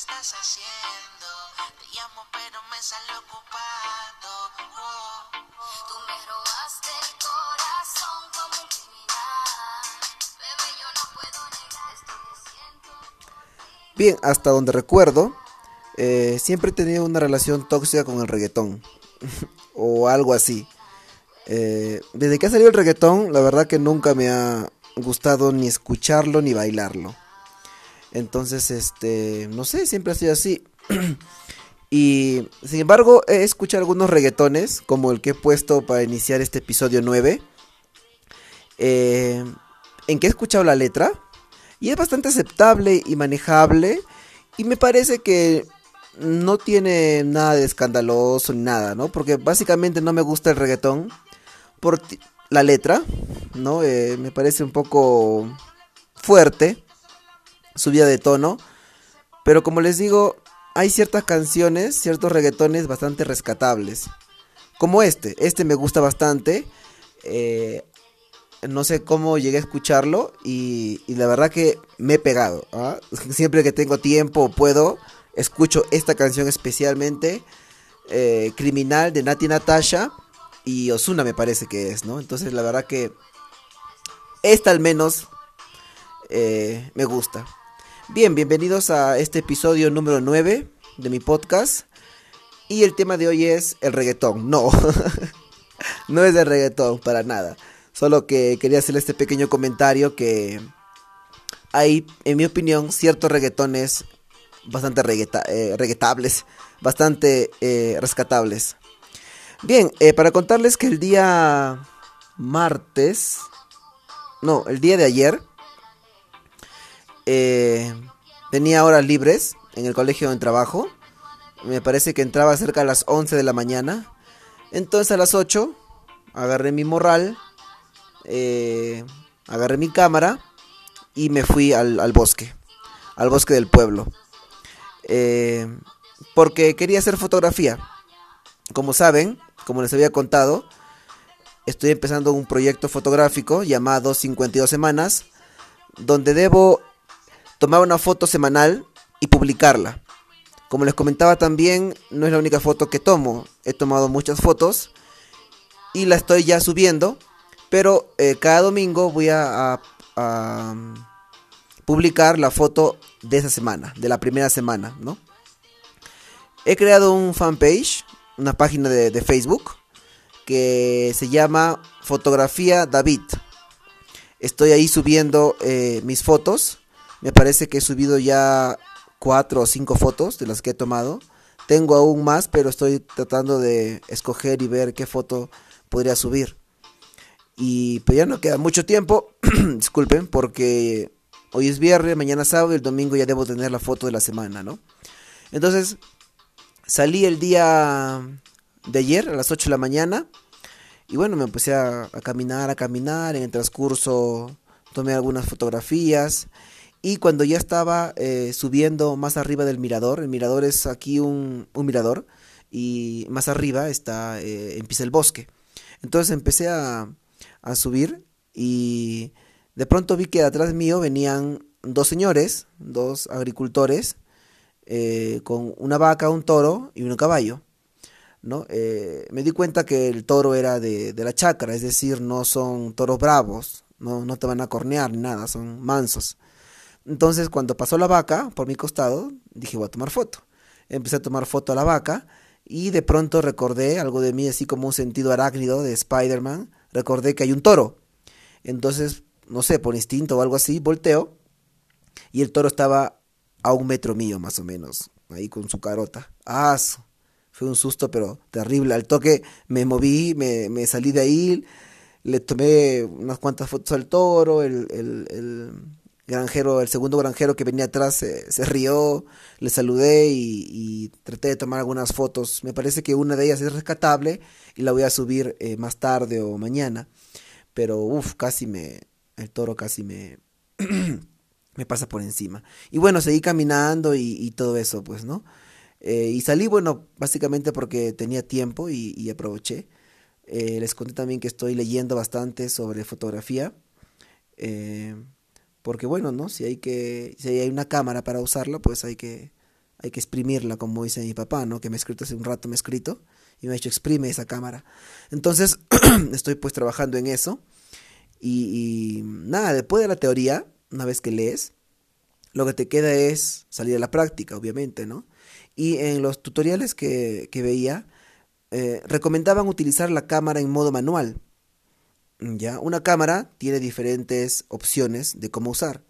estás haciendo. Te llamo pero me sale ocupado. Oh. Tú me robaste el corazón como un criminal. Bebé, yo no puedo negar esto que siento. Bien, hasta donde recuerdo, eh, siempre he tenido una relación tóxica con el reggaetón. o algo así. Eh, desde que ha salido el reggaetón, la verdad que nunca me ha gustado ni escucharlo ni bailarlo. Entonces, este, no sé, siempre ha sido así. y, sin embargo, he escuchado algunos reggaetones, como el que he puesto para iniciar este episodio 9, eh, en que he escuchado la letra, y es bastante aceptable y manejable, y me parece que no tiene nada de escandaloso ni nada, ¿no? Porque básicamente no me gusta el reggaetón por la letra, ¿no? Eh, me parece un poco fuerte, subida de tono, pero como les digo, hay ciertas canciones, ciertos reggaetones bastante rescatables, como este, este me gusta bastante, eh, no sé cómo llegué a escucharlo y, la verdad que me he pegado, ¿ah? siempre que tengo tiempo puedo, escucho esta canción especialmente, eh, Criminal de Nati Natasha y Osuna me parece que es, ¿no? Entonces la verdad que esta al menos eh, me gusta. Bien, bienvenidos a este episodio número 9 de mi podcast. Y el tema de hoy es el reggaetón. No, no es de reggaetón para nada. Solo que quería hacerle este pequeño comentario que hay, en mi opinión, ciertos reggaetones bastante regueta- eh, reggaetables, bastante eh, rescatables. Bien, eh, para contarles que el día martes, no, el día de ayer, eh, tenía horas libres en el colegio donde trabajo. Me parece que entraba cerca a las 11 de la mañana. Entonces a las 8 agarré mi morral, eh, agarré mi cámara y me fui al, al bosque, al bosque del pueblo. Eh, porque quería hacer fotografía. Como saben, como les había contado, estoy empezando un proyecto fotográfico llamado 52 semanas, donde debo tomar una foto semanal y publicarla. Como les comentaba también, no es la única foto que tomo, he tomado muchas fotos y la estoy ya subiendo, pero eh, cada domingo voy a, um, publicar la foto de esa semana, de la primera semana, ¿no? He creado un fanpage, una página de, de Facebook, que se llama Fotografía David. Estoy ahí subiendo eh, mis fotos. Me parece que he subido ya cuatro o cinco fotos de las que he tomado. Tengo aún más, pero estoy tratando de escoger y ver qué foto podría subir. Y pues ya no queda mucho tiempo, disculpen, porque hoy es viernes, mañana sábado y el domingo ya debo tener la foto de la semana, ¿no? Entonces, salí el día de ayer a las 8 de la mañana y bueno, me empecé a caminar, a caminar, en el transcurso tomé algunas fotografías y cuando ya estaba eh, subiendo más arriba del mirador, el mirador es aquí un, un mirador y más arriba está, eh, empieza el bosque. Entonces empecé a, a subir y de pronto vi que atrás mío venían dos señores, dos agricultores, eh, con una vaca, un toro y un caballo. ¿no? Eh, me di cuenta que el toro era de, de la chacra, es decir, no son toros bravos, no, no te van a cornear ni nada, son mansos. Entonces, cuando pasó la vaca por mi costado, dije, voy a tomar foto. Empecé a tomar foto a la vaca y de pronto recordé algo de mí, así como un sentido arácnido de Spider-Man. Recordé que hay un toro. Entonces, no sé, por instinto o algo así, volteo y el toro estaba a un metro mío, más o menos, ahí con su carota. ¡Ah! Fue un susto, pero terrible. Al toque me moví, me, me salí de ahí, le tomé unas cuantas fotos al toro, el, el, el granjero, el segundo granjero que venía atrás se, se rió, le saludé y, traté de tomar algunas fotos. Me parece que una de ellas es rescatable y la voy a subir eh, más tarde o mañana. Pero uff, casi me, el toro casi me, me pasa por encima. Y bueno, seguí caminando y, todo eso, pues, ¿no? Eh, y salí, bueno, básicamente porque tenía tiempo y, aproveché. Eh, les conté también que estoy leyendo bastante sobre fotografía. eh, porque bueno, ¿no? Si hay que, si hay una cámara para usarla, pues hay que, hay que exprimirla, como dice mi papá, ¿no? Que me ha escrito hace un rato, me ha escrito y me ha dicho exprime esa cámara. Entonces, estoy pues trabajando en eso. Y, y, nada, después de la teoría, una vez que lees, lo que te queda es salir a la práctica, obviamente, ¿no? Y en los tutoriales que, que veía, eh, recomendaban utilizar la cámara en modo manual. ¿Ya? Una cámara tiene diferentes opciones de cómo usar.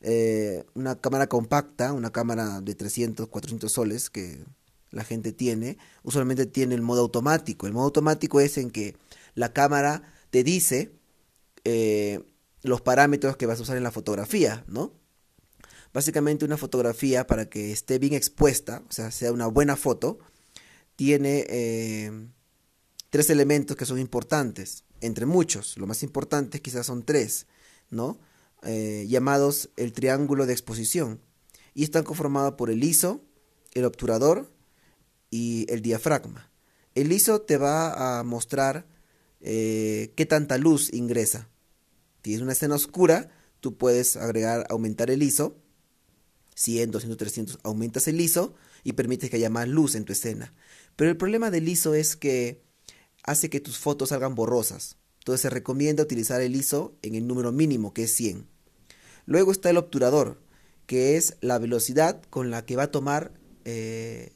Eh, una cámara compacta, una cámara de 300, 400 soles que la gente tiene, usualmente tiene el modo automático. El modo automático es en que la cámara te dice eh, los parámetros que vas a usar en la fotografía, ¿no? Básicamente una fotografía para que esté bien expuesta, o sea, sea una buena foto, tiene eh, tres elementos que son importantes, entre muchos. Lo más importante quizás son tres, ¿no? Eh, llamados el triángulo de exposición. Y están conformados por el ISO, el obturador y el diafragma. El ISO te va a mostrar eh, qué tanta luz ingresa. Si es una escena oscura, tú puedes agregar, aumentar el ISO. 100, 200, 300, aumentas el ISO y permites que haya más luz en tu escena. Pero el problema del ISO es que hace que tus fotos salgan borrosas. Entonces se recomienda utilizar el ISO en el número mínimo, que es 100. Luego está el obturador, que es la velocidad con la que va a tomar eh,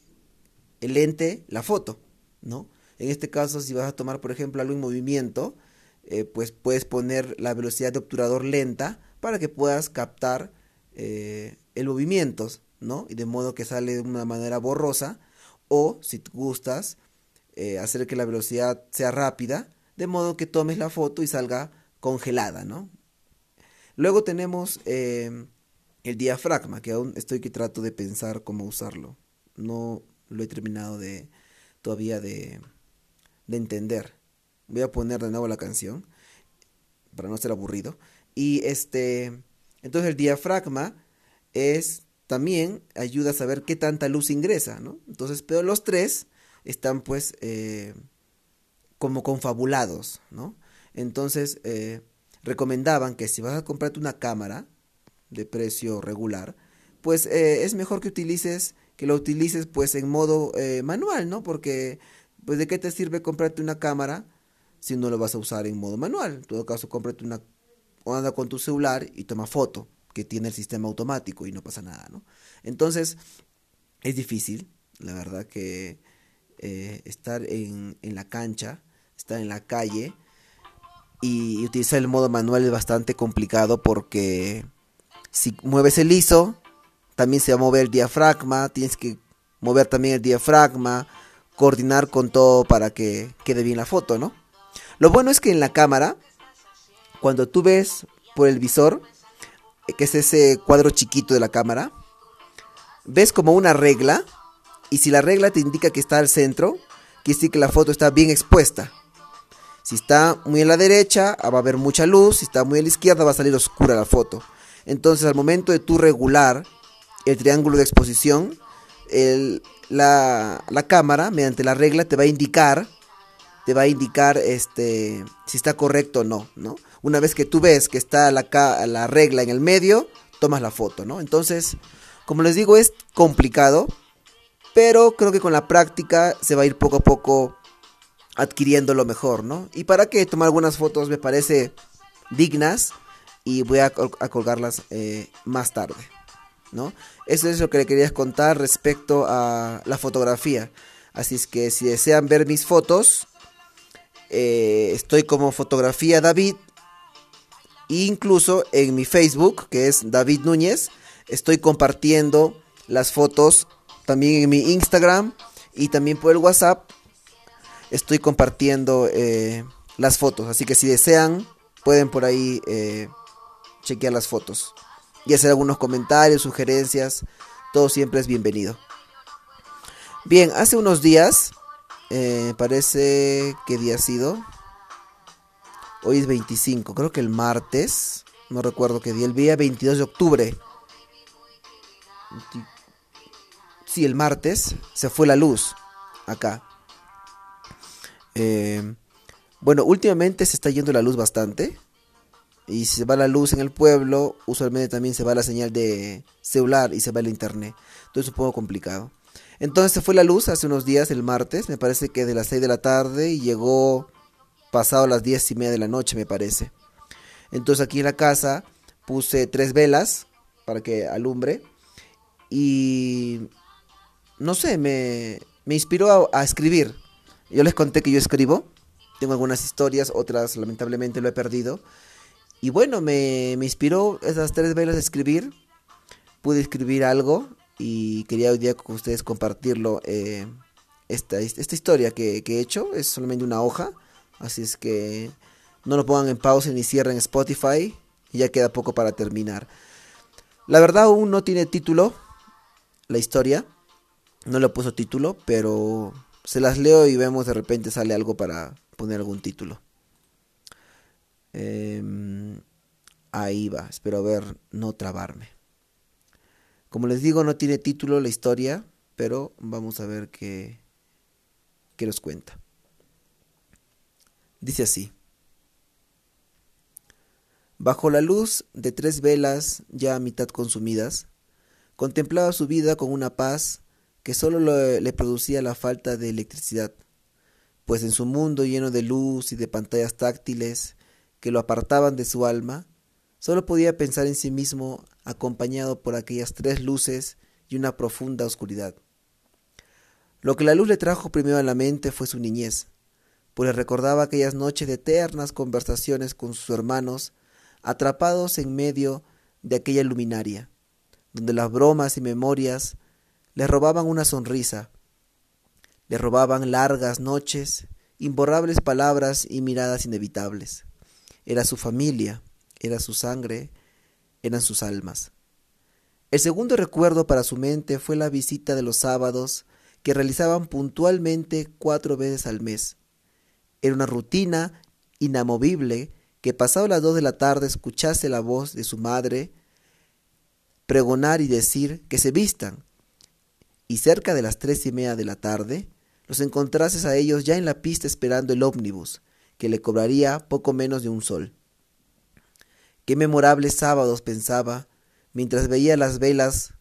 el lente la foto, ¿no? En este caso, si vas a tomar, por ejemplo, algo en movimiento, eh, pues puedes poner la velocidad de obturador lenta para que puedas captar eh, el movimiento, ¿no? Y de modo que sale de una manera borrosa. O, si gustas, eh, hacer que la velocidad sea rápida, de modo que tomes la foto y salga congelada, ¿no? Luego tenemos eh, el diafragma, que aún estoy que trato de pensar cómo usarlo. No lo he terminado de todavía de, de entender. Voy a poner de nuevo la canción para no ser aburrido. Y este, entonces el diafragma es también ayuda a saber qué tanta luz ingresa, ¿no? Entonces, pero los tres están pues eh, como confabulados, ¿no? Entonces, eh, recomendaban que si vas a comprarte una cámara de precio regular, pues eh, es mejor que utilices, que lo utilices pues en modo manual, ¿no? Porque, pues de qué te sirve comprarte una cámara si no lo vas a usar en modo manual. En todo caso, cómprate una, anda con tu celular y toma foto, que tiene el sistema automático y no pasa nada, ¿no? Entonces, es difícil, la verdad que eh, estar en, en, la cancha, estar en la calle y utilizar el modo manual es bastante complicado porque si mueves el ISO, también se va a mover el diafragma, tienes que mover también el diafragma, coordinar con todo para que quede bien la foto, ¿no? Lo bueno es que en la cámara, cuando tú ves por el visor, que es ese cuadro chiquito de la cámara, ves como una regla y si la regla te indica que está al centro, quiere decir que la foto está bien expuesta. Si está muy a la derecha, va a haber mucha luz. Si está muy a la izquierda, va a salir oscura la foto. Entonces, al momento de tú regular el triángulo de exposición, la, cámara, mediante la regla, te va a indicar, te va a indicar este, si está correcto o no, ¿no? Una vez que tú ves que está la, la regla en el medio, tomas la foto, ¿no? Entonces, como les digo, es complicado, pero creo que con la práctica se va a ir poco a poco adquiriendo lo mejor, ¿no? Y para que tomar algunas fotos me parece dignas y voy a, colgarlas eh, más tarde, ¿no? Eso es lo que le quería contar respecto a la fotografía. Así es que si desean ver mis fotos, eh, estoy como fotografía David. Incluso en mi Facebook, que es David Núñez, estoy compartiendo las fotos también en mi Instagram y también por el WhatsApp estoy compartiendo eh, las fotos. Así que si desean, pueden por ahí eh, chequear las fotos y hacer algunos comentarios, sugerencias. Todo siempre es bienvenido. Bien, hace unos días, eh, parece que día ha sido. Hoy es 25, creo que el martes, no recuerdo qué día, el día 22 de octubre. Sí, el martes se fue la luz acá. Eh, bueno, últimamente se está yendo la luz bastante. Y si se va la luz en el pueblo, usualmente también se va la señal de celular y se va el internet. Entonces es un poco complicado. Entonces se fue la luz hace unos días, el martes, me parece que de las 6 de la tarde y llegó pasado las 10 y media de la noche, me parece. Entonces aquí en la casa puse tres velas para que alumbre y no sé, me, me inspiró a, escribir. Yo les conté que yo escribo, tengo algunas historias, otras lamentablemente lo he perdido. Y bueno, me, me inspiró esas tres velas a escribir. Pude escribir algo y quería hoy día con ustedes compartirlo. eh, esta, esta historia que, he hecho es solamente una hoja, así es que no lo pongan en pausa ni cierren Spotify. Ya queda poco para terminar. La verdad aún no tiene título la historia. No le puso título, pero se las leo y vemos de repente sale algo para poner algún título. Em, ahí va, espero ver no trabarme. Como les digo, no tiene título la historia, pero vamos a ver qué, qué nos cuenta. Dice así. Bajo la luz de tres velas ya a mitad consumidas, contemplaba su vida con una paz que solo le, producía la falta de electricidad, pues en su mundo lleno de luz y de pantallas táctiles que lo apartaban de su alma, solo podía pensar en sí mismo acompañado por aquellas tres luces y una profunda oscuridad. Lo que la luz le trajo primero a la mente fue su niñez, pues le recordaba aquellas noches de eternas conversaciones con sus hermanos, atrapados en medio de aquella luminaria, donde las bromas y memorias le robaban una sonrisa, le robaban largas noches, imborrables palabras y miradas inevitables. Era su familia, era su sangre, eran sus almas. El segundo recuerdo para su mente fue la visita de los sábados que realizaban puntualmente cuatro veces al mes. Era una rutina inamovible que pasado las dos de la tarde escuchase la voz de su madre pregonar y decir que se vistan, y cerca de las tres y media de la tarde los encontrases a ellos ya en la pista esperando el ómnibus, que le cobraría poco menos de un sol. Qué memorables sábados pensaba, mientras veía las velas,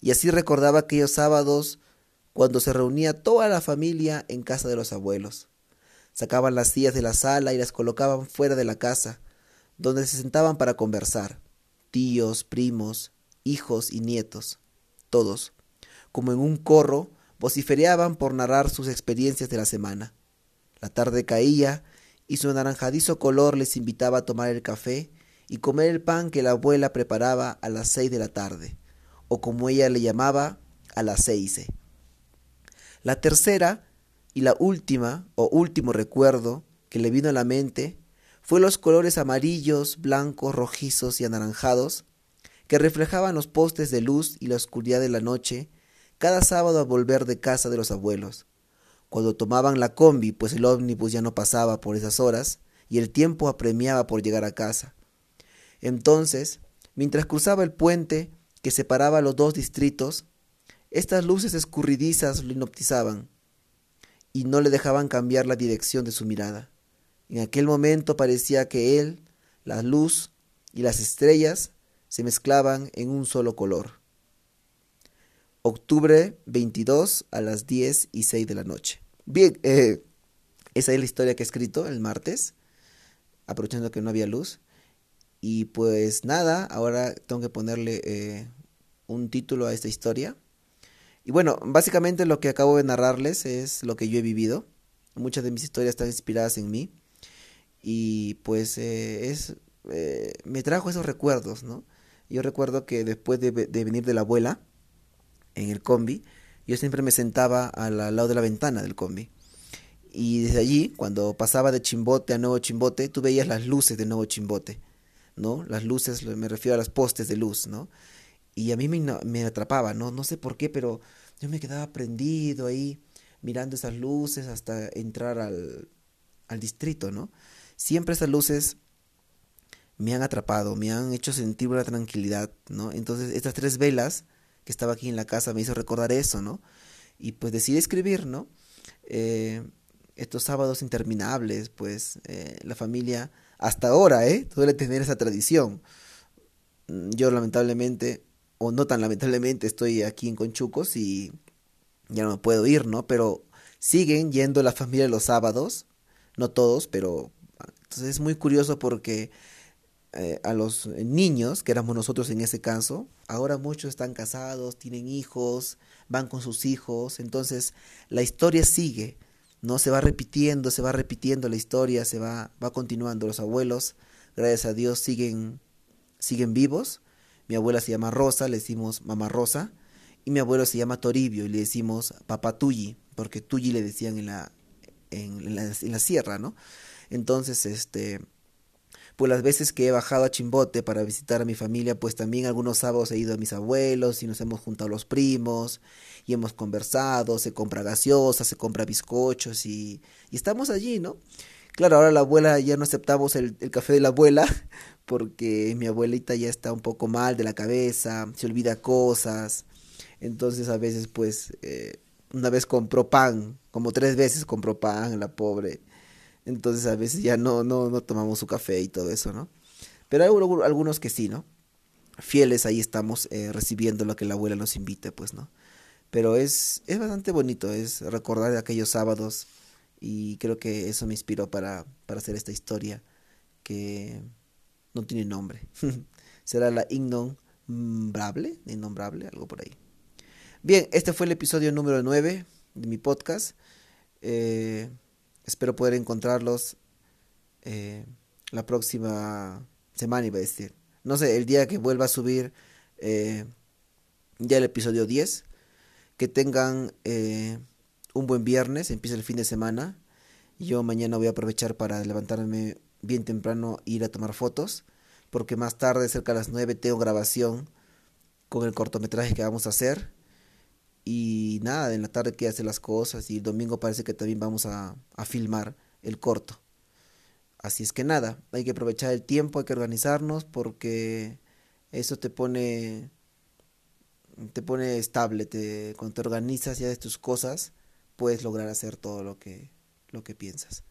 y así recordaba aquellos sábados cuando se reunía toda la familia en casa de los abuelos. Sacaban las sillas de la sala y las colocaban fuera de la casa, donde se sentaban para conversar, tíos, primos, hijos y nietos, todos, como en un corro, vociferaban por narrar sus experiencias de la semana. La tarde caía y su anaranjadizo color les invitaba a tomar el café y comer el pan que la abuela preparaba a las seis de la tarde, o como ella le llamaba, a las seis. La tercera y la última o último recuerdo que le vino a la mente fue los colores amarillos, blancos, rojizos y anaranjados que reflejaban los postes de luz y la oscuridad de la noche cada sábado al volver de casa de los abuelos, cuando tomaban la combi, pues el ómnibus ya no pasaba por esas horas y el tiempo apremiaba por llegar a casa. Entonces, mientras cruzaba el puente que separaba los dos distritos, estas luces escurridizas lo hipnotizaban y no le dejaban cambiar la dirección de su mirada. En aquel momento parecía que él, la luz y las estrellas se mezclaban en un solo color. Octubre 22 a las 10 y 6 de la noche. Bien, eh, esa es la historia que he escrito el martes, aprovechando que no había luz. Y pues nada, ahora tengo que ponerle eh, un título a esta historia. Y bueno, básicamente lo que acabo de narrarles es lo que yo he vivido. Muchas de mis historias están inspiradas en mí. Y pues eh, es me trajo esos recuerdos, ¿no? Yo recuerdo que después de, de, venir de la abuela en el combi, yo siempre me sentaba al, lado de la ventana del combi. Y desde allí, cuando pasaba de Chimbote a Nuevo Chimbote, tú veías las luces de Nuevo Chimbote, ¿no? Las luces, me refiero a las postes de luz, ¿no? Y a mí me, me atrapaba, ¿no? No sé por qué, pero yo me quedaba prendido ahí, mirando esas luces hasta entrar al, al distrito, ¿no? Siempre esas luces me han atrapado, me han hecho sentir una tranquilidad, ¿no? Entonces, estas tres velas estaba aquí en la casa me hizo recordar eso, ¿no? Y pues decidí escribir, ¿no? Eh, estos sábados interminables, pues eh, la familia hasta ahora, ¿eh? Suele tener esa tradición. Mm, Yo lamentablemente, o no tan lamentablemente, estoy aquí en Conchucos y ya no me puedo ir, ¿no? Pero siguen yendo la familia los sábados, no todos, pero entonces es muy curioso porque eh, a los niños, que éramos nosotros en ese caso, ahora muchos están casados, tienen hijos, van con sus hijos, entonces la historia sigue, no se va repitiendo, se va repitiendo la historia, se va, va continuando. Los abuelos, gracias a Dios, siguen, siguen vivos. Mi abuela se llama Rosa, le decimos mamá Rosa, y mi abuelo se llama Toribio y le decimos papá Tulli, porque Tulli le decían en la, en la, en la sierra, ¿no? Entonces, este, pues las veces que he bajado a Chimbote para visitar a mi familia, pues también algunos sábados he ido a mis abuelos y nos hemos juntado los primos y hemos conversado, se compra gaseosa, se compra bizcochos y, y estamos allí, ¿no? Claro, ahora la abuela ya no aceptamos el, café de la abuela porque mi abuelita ya está un poco mal de la cabeza, se olvida cosas, entonces a veces pues eh, una vez compró pan, como tres veces compró pan, la pobre. Entonces a veces ya no, no, no tomamos su café y todo eso, ¿no? Pero hay algu- algunos que sí, ¿no? Fieles ahí estamos eh, recibiendo lo que la abuela nos invite, pues, ¿no? Pero es, es bastante bonito, es recordar aquellos sábados y creo que eso me inspiró para, para hacer esta historia que no tiene nombre. Será la innombrable, innombrable, algo por ahí. Bien, este fue el episodio número 9 de mi podcast. Eh, espero poder encontrarlos eh, la próxima semana, iba a decir. No sé, el día que vuelva a subir eh, ya el episodio 10. Que tengan eh, un buen viernes, empieza el fin de semana. Yo mañana voy a aprovechar para levantarme bien temprano e ir a tomar fotos. Porque más tarde, cerca de las 9, tengo grabación con el cortometraje que vamos a hacer. Y nada, en la tarde que hacer las cosas y el domingo parece que también vamos a, a filmar el corto. Así es que nada, hay que aprovechar el tiempo, hay que organizarnos porque eso te pone te pone estable, te, cuando te organizas y haces tus cosas, puedes lograr hacer todo lo que lo que piensas.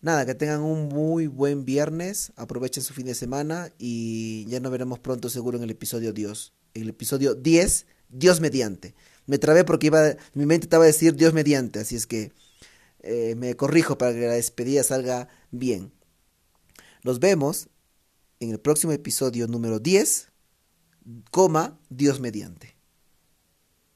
Nada, que tengan un muy buen viernes, aprovechen su fin de semana y ya nos veremos pronto seguro en el episodio Dios, en el episodio 10, Dios mediante. Me trabé porque iba, mi mente estaba a decir Dios mediante, así es que eh, me corrijo para que la despedida salga bien. Nos vemos en el próximo episodio número 10, coma, Dios mediante.